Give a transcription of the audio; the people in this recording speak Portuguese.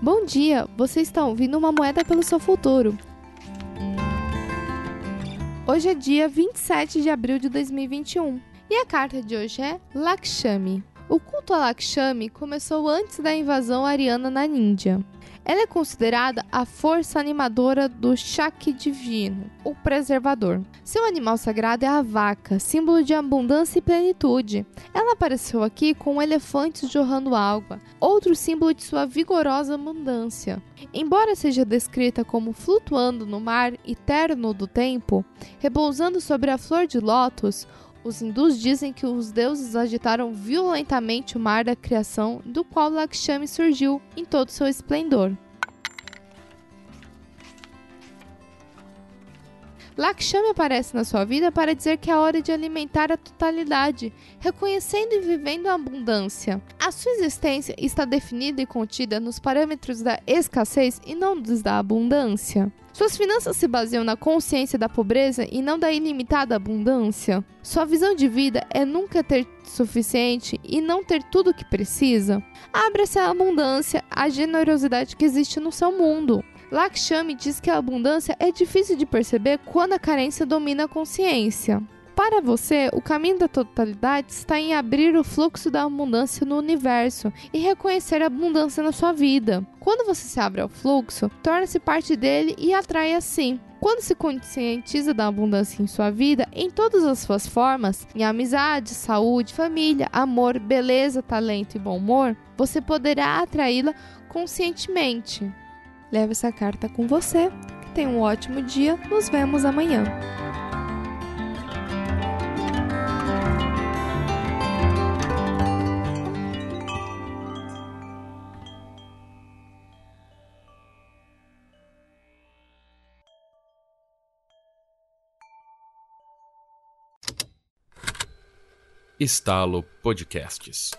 Bom dia, você está ouvindo uma moeda pelo seu futuro. Hoje é dia 27 de abril de 2021 e a carta de hoje é Lakshmi. O culto a Lakshmi começou antes da invasão ariana na Índia. Ela é considerada a força animadora do Shakti divino, o preservador. Seu animal sagrado é a vaca, símbolo de abundância e plenitude. Ela apareceu aqui com um elefante jorrando água, outro símbolo de sua vigorosa abundância. Embora seja descrita como flutuando no mar eterno do tempo, repousando sobre a flor de lótus, os hindus dizem que os deuses agitaram violentamente o mar da criação, do qual Lakshmi surgiu em todo seu esplendor. Lakshmi aparece na sua vida para dizer que é hora de alimentar a totalidade, reconhecendo e vivendo a abundância. A sua existência está definida e contida nos parâmetros da escassez e não dos da abundância. Suas finanças se baseiam na consciência da pobreza e não da ilimitada abundância. Sua visão de vida é nunca ter suficiente e não ter tudo o que precisa. Abra-se à abundância, à generosidade que existe no seu mundo. Lakshmi diz que a abundância é difícil de perceber quando a carência domina a consciência. Para você, o caminho da totalidade está em abrir o fluxo da abundância no universo e reconhecer a abundância na sua vida. Quando você se abre ao fluxo, torna-se parte dele e atrai assim. Quando se conscientiza da abundância em sua vida, em todas as suas formas, em amizade, saúde, família, amor, beleza, talento e bom humor, você poderá atraí-la conscientemente. Leve essa carta com você. Tenha um ótimo dia. Nos vemos amanhã. Estalo Podcasts